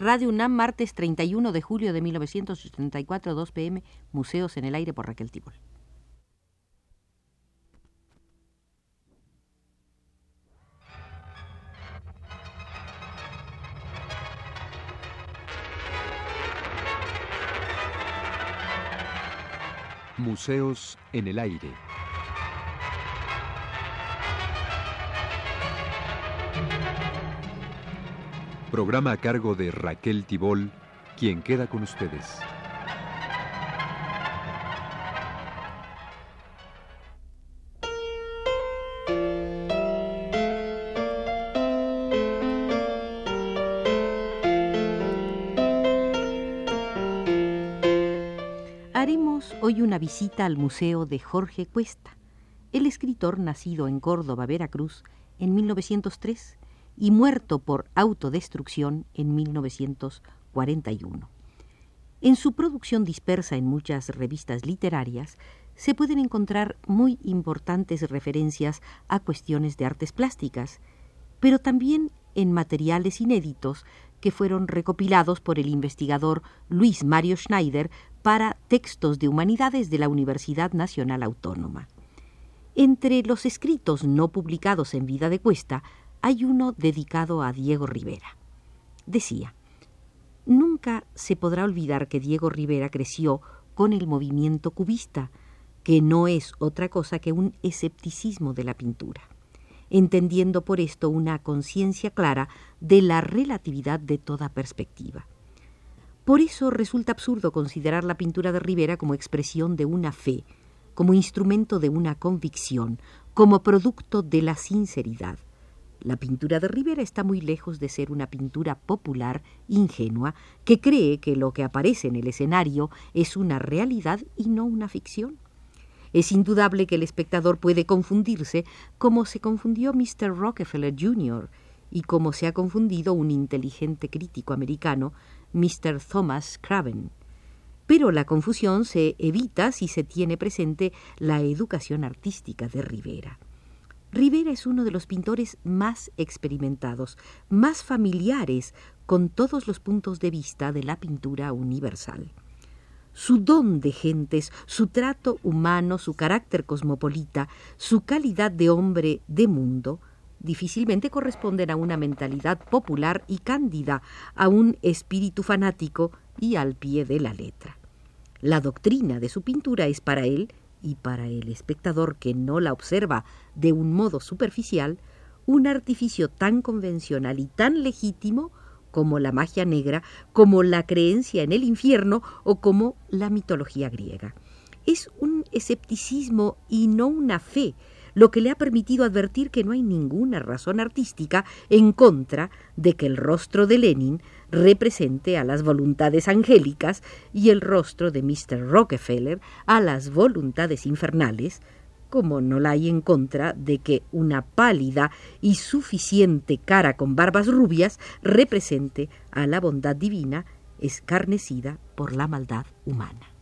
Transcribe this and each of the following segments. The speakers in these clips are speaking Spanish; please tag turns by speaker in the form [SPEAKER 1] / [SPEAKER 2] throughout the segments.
[SPEAKER 1] Radio UNAM, martes 31 de julio de 1984, 2 pm, Museos en el Aire por Raquel Tibol.
[SPEAKER 2] Museos en el Aire. Programa a cargo de Raquel Tibol, quien queda con ustedes.
[SPEAKER 1] Haremos hoy una visita al Museo de Jorge Cuesta, el escritor nacido en Córdoba, Veracruz, en 1903 y muerto por autodestrucción en 1941. En su producción dispersa en muchas revistas literarias se pueden encontrar muy importantes referencias a cuestiones de artes plásticas, pero también en materiales inéditos que fueron recopilados por el investigador Luis Mario Schneider para textos de humanidades de la Universidad Nacional Autónoma. Entre los escritos no publicados en vida de Cuesta hay uno dedicado a Diego Rivera. Decía, Nunca se podrá olvidar que Diego Rivera creció con el movimiento cubista, que no es otra cosa que un escepticismo de la pintura, entendiendo por esto una conciencia clara de la relatividad de toda perspectiva. Por eso resulta absurdo considerar la pintura de Rivera como expresión de una fe, como instrumento de una convicción, como producto de la sinceridad. La pintura de Rivera está muy lejos de ser una pintura popular, ingenua, que cree que lo que aparece en el escenario es una realidad y no una ficción. Es indudable que el espectador puede confundirse como se confundió Mr. Rockefeller Jr. y como se ha confundido un inteligente crítico americano, Mr. Thomas Craven. Pero la confusión se evita si se tiene presente la educación artística de Rivera. Rivera es uno de los pintores más experimentados, más familiares con todos los puntos de vista de la pintura universal. Su don de gentes, su trato humano, su carácter cosmopolita, su calidad de hombre de mundo, difícilmente corresponden a una mentalidad popular y cándida, a un espíritu fanático y al pie de la letra. La doctrina de su pintura es para él y para el espectador que no la observa de un modo superficial, un artificio tan convencional y tan legítimo como la magia negra, como la creencia en el infierno o como la mitología griega. Es un escepticismo y no una fe, lo que le ha permitido advertir que no hay ninguna razón artística en contra de que el rostro de Lenin represente a las voluntades angélicas y el rostro de Mr. Rockefeller a las voluntades infernales, como no la hay en contra de que una pálida y suficiente cara con barbas rubias represente a la bondad divina escarnecida por la maldad humana.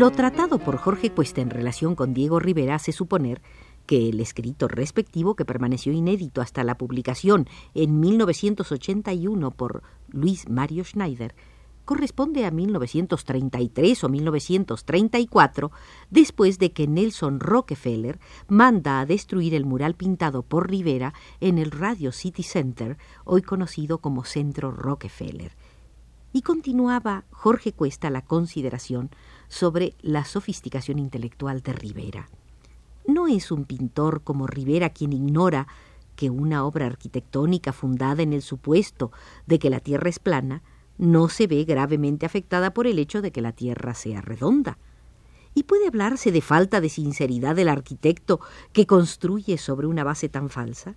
[SPEAKER 1] Lo tratado por Jorge Cuesta en relación con Diego Rivera hace suponer que el escrito respectivo, que permaneció inédito hasta la publicación en 1981 por Luis Mario Schneider, corresponde a 1933 o 1934, después de que Nelson Rockefeller manda a destruir el mural pintado por Rivera en el Radio City Center, hoy conocido como Centro Rockefeller. Y continuaba Jorge Cuesta la consideración sobre la sofisticación intelectual de Rivera. No es un pintor como Rivera quien ignora que una obra arquitectónica fundada en el supuesto de que la Tierra es plana no se ve gravemente afectada por el hecho de que la Tierra sea redonda. ¿Y puede hablarse de falta de sinceridad del arquitecto que construye sobre una base tan falsa?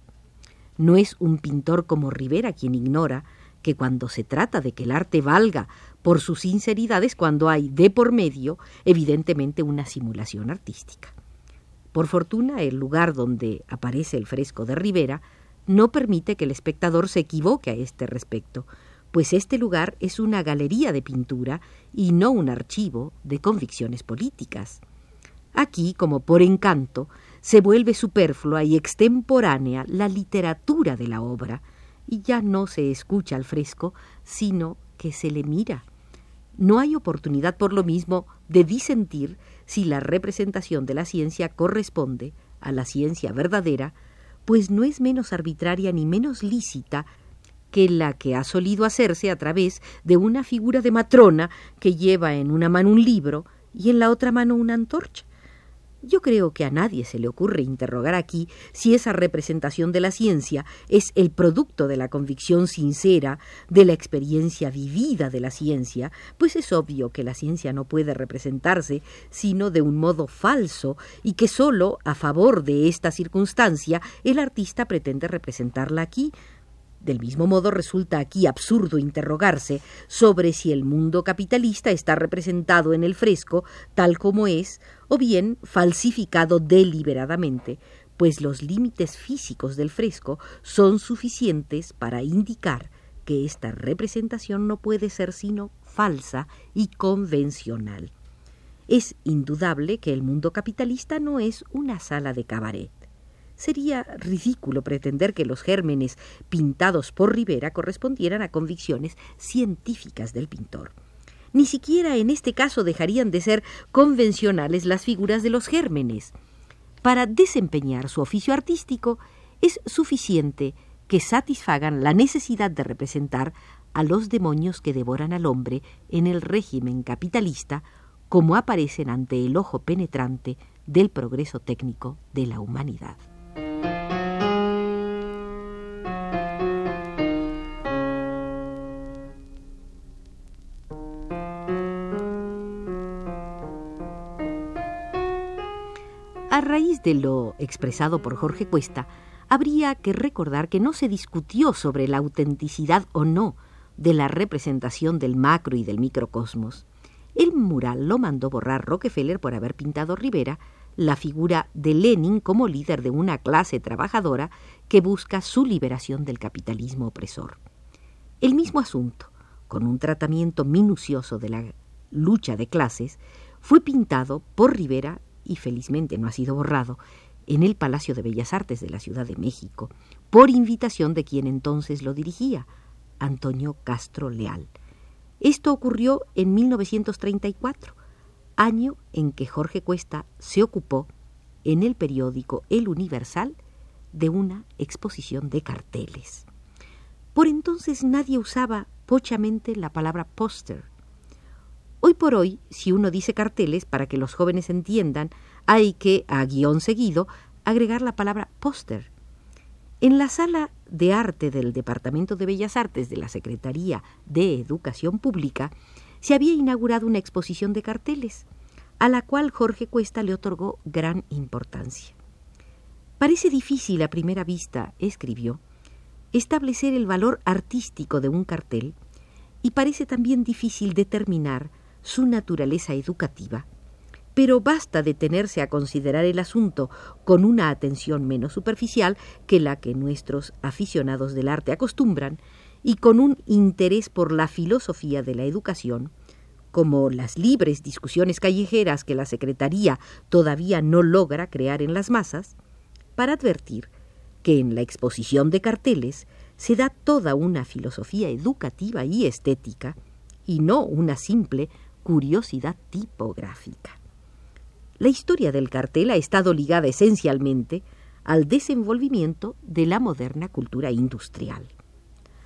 [SPEAKER 1] No es un pintor como Rivera quien ignora que cuando se trata de que el arte valga por su sinceridad es cuando hay de por medio, evidentemente, una simulación artística. Por fortuna, el lugar donde aparece el fresco de Rivera no permite que el espectador se equivoque a este respecto, pues este lugar es una galería de pintura y no un archivo de convicciones políticas. Aquí, como por encanto, se vuelve superflua y extemporánea la literatura de la obra, y ya no se escucha al fresco, sino que se le mira. No hay oportunidad por lo mismo de disentir si la representación de la ciencia corresponde a la ciencia verdadera, pues no es menos arbitraria ni menos lícita que la que ha solido hacerse a través de una figura de matrona que lleva en una mano un libro y en la otra mano una antorcha. Yo creo que a nadie se le ocurre interrogar aquí si esa representación de la ciencia es el producto de la convicción sincera, de la experiencia vivida de la ciencia, pues es obvio que la ciencia no puede representarse sino de un modo falso y que sólo a favor de esta circunstancia el artista pretende representarla aquí, del mismo modo resulta aquí absurdo interrogarse sobre si el mundo capitalista está representado en el fresco tal como es, o bien falsificado deliberadamente, pues los límites físicos del fresco son suficientes para indicar que esta representación no puede ser sino falsa y convencional. Es indudable que el mundo capitalista no es una sala de cabaret. Sería ridículo pretender que los gérmenes pintados por Rivera correspondieran a convicciones científicas del pintor. Ni siquiera en este caso dejarían de ser convencionales las figuras de los gérmenes. Para desempeñar su oficio artístico es suficiente que satisfagan la necesidad de representar a los demonios que devoran al hombre en el régimen capitalista como aparecen ante el ojo penetrante del progreso técnico de la humanidad. De lo expresado por Jorge Cuesta, habría que recordar que no se discutió sobre la autenticidad o no de la representación del macro y del microcosmos. El mural lo mandó borrar Rockefeller por haber pintado Rivera la figura de Lenin como líder de una clase trabajadora que busca su liberación del capitalismo opresor. El mismo asunto, con un tratamiento minucioso de la lucha de clases, fue pintado por Rivera y felizmente no ha sido borrado, en el Palacio de Bellas Artes de la Ciudad de México, por invitación de quien entonces lo dirigía, Antonio Castro Leal. Esto ocurrió en 1934, año en que Jorge Cuesta se ocupó en el periódico El Universal de una exposición de carteles. Por entonces nadie usaba pochamente la palabra póster, Hoy por hoy, si uno dice carteles, para que los jóvenes entiendan, hay que, a guion seguido, agregar la palabra póster. En la sala de arte del Departamento de Bellas Artes de la Secretaría de Educación Pública se había inaugurado una exposición de carteles, a la cual Jorge Cuesta le otorgó gran importancia. Parece difícil a primera vista, escribió, establecer el valor artístico de un cartel y parece también difícil determinar su naturaleza educativa, pero basta detenerse a considerar el asunto con una atención menos superficial que la que nuestros aficionados del arte acostumbran y con un interés por la filosofía de la educación, como las libres discusiones callejeras que la Secretaría todavía no logra crear en las masas, para advertir que en la exposición de carteles se da toda una filosofía educativa y estética, y no una simple curiosidad tipográfica. La historia del cartel ha estado ligada esencialmente al desenvolvimiento de la moderna cultura industrial.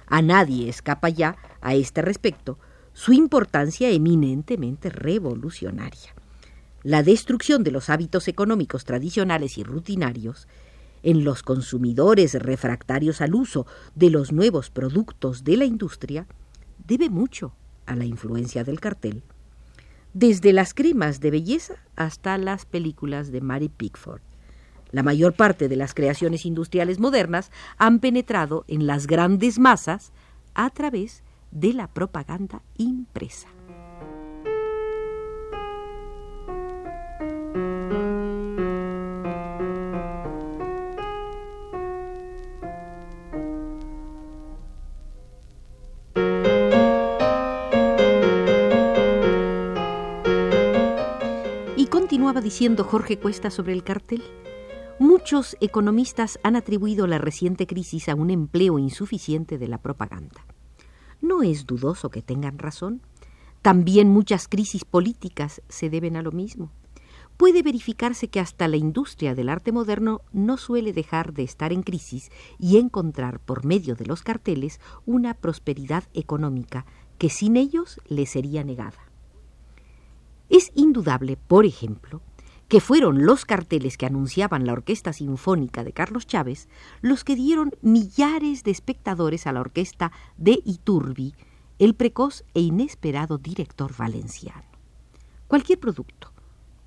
[SPEAKER 1] A nadie escapa ya, a este respecto, su importancia eminentemente revolucionaria. La destrucción de los hábitos económicos tradicionales y rutinarios en los consumidores refractarios al uso de los nuevos productos de la industria debe mucho a la influencia del cartel desde las cremas de belleza hasta las películas de Mary Pickford. La mayor parte de las creaciones industriales modernas han penetrado en las grandes masas a través de la propaganda impresa. Estaba diciendo Jorge Cuesta sobre el cartel? Muchos economistas han atribuido la reciente crisis a un empleo insuficiente de la propaganda. No es dudoso que tengan razón. También muchas crisis políticas se deben a lo mismo. Puede verificarse que hasta la industria del arte moderno no suele dejar de estar en crisis y encontrar por medio de los carteles una prosperidad económica que sin ellos le sería negada. Es indudable, por ejemplo, que fueron los carteles que anunciaban la Orquesta Sinfónica de Carlos Chávez los que dieron millares de espectadores a la orquesta de Iturbi, el precoz e inesperado director valenciano. Cualquier producto,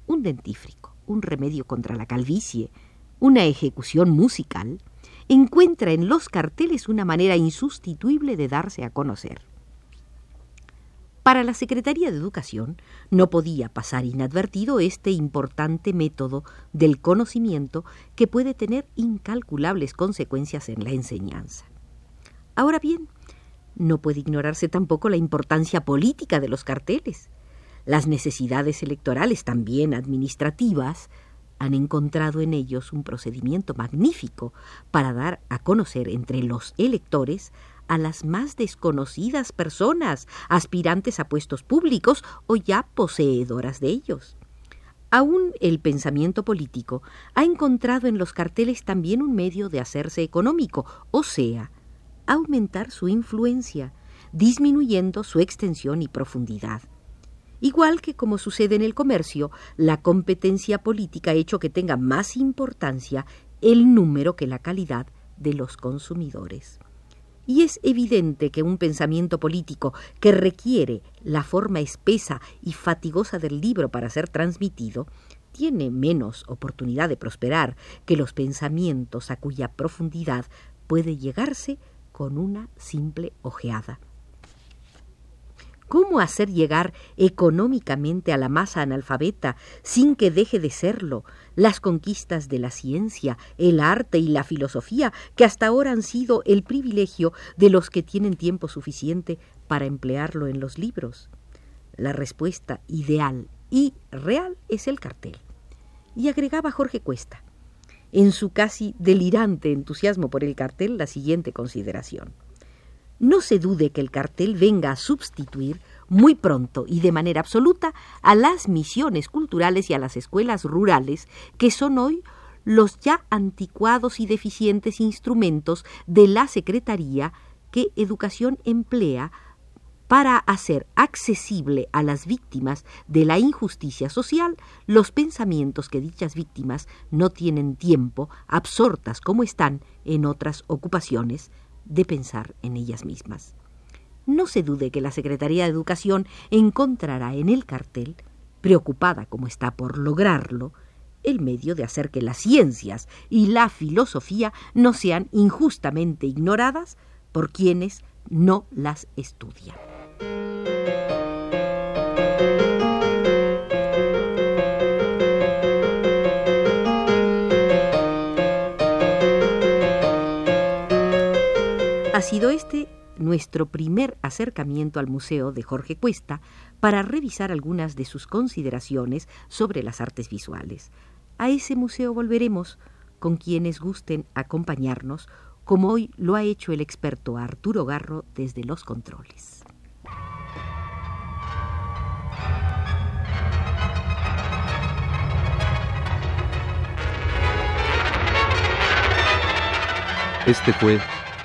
[SPEAKER 1] un dentífrico, un remedio contra la calvicie, una ejecución musical, encuentra en los carteles una manera insustituible de darse a conocer. Para la Secretaría de Educación no podía pasar inadvertido este importante método del conocimiento que puede tener incalculables consecuencias en la enseñanza. Ahora bien, no puede ignorarse tampoco la importancia política de los carteles. Las necesidades electorales, también administrativas, han encontrado en ellos un procedimiento magnífico para dar a conocer entre los electores a las más desconocidas personas, aspirantes a puestos públicos o ya poseedoras de ellos. Aún el pensamiento político ha encontrado en los carteles también un medio de hacerse económico, o sea, aumentar su influencia, disminuyendo su extensión y profundidad. Igual que como sucede en el comercio, la competencia política ha hecho que tenga más importancia el número que la calidad de los consumidores. Y es evidente que un pensamiento político que requiere la forma espesa y fatigosa del libro para ser transmitido, tiene menos oportunidad de prosperar que los pensamientos a cuya profundidad puede llegarse con una simple ojeada. ¿Cómo hacer llegar económicamente a la masa analfabeta sin que deje de serlo las conquistas de la ciencia, el arte y la filosofía que hasta ahora han sido el privilegio de los que tienen tiempo suficiente para emplearlo en los libros? La respuesta ideal y real es el cartel. Y agregaba Jorge Cuesta, en su casi delirante entusiasmo por el cartel, la siguiente consideración. No se dude que el cartel venga a sustituir muy pronto y de manera absoluta a las misiones culturales y a las escuelas rurales, que son hoy los ya anticuados y deficientes instrumentos de la Secretaría que Educación emplea para hacer accesible a las víctimas de la injusticia social. Los pensamientos que dichas víctimas no tienen tiempo, absortas como están en otras ocupaciones, de pensar en ellas mismas. No se dude que la Secretaría de Educación encontrará en el cartel, preocupada como está por lograrlo, el medio de hacer que las ciencias y la filosofía no sean injustamente ignoradas por quienes no las estudian. Sido este nuestro primer acercamiento al Museo de Jorge Cuesta para revisar algunas de sus consideraciones sobre las artes visuales. A ese museo volveremos con quienes gusten acompañarnos, como hoy lo ha hecho el experto Arturo Garro desde los controles.
[SPEAKER 2] Este fue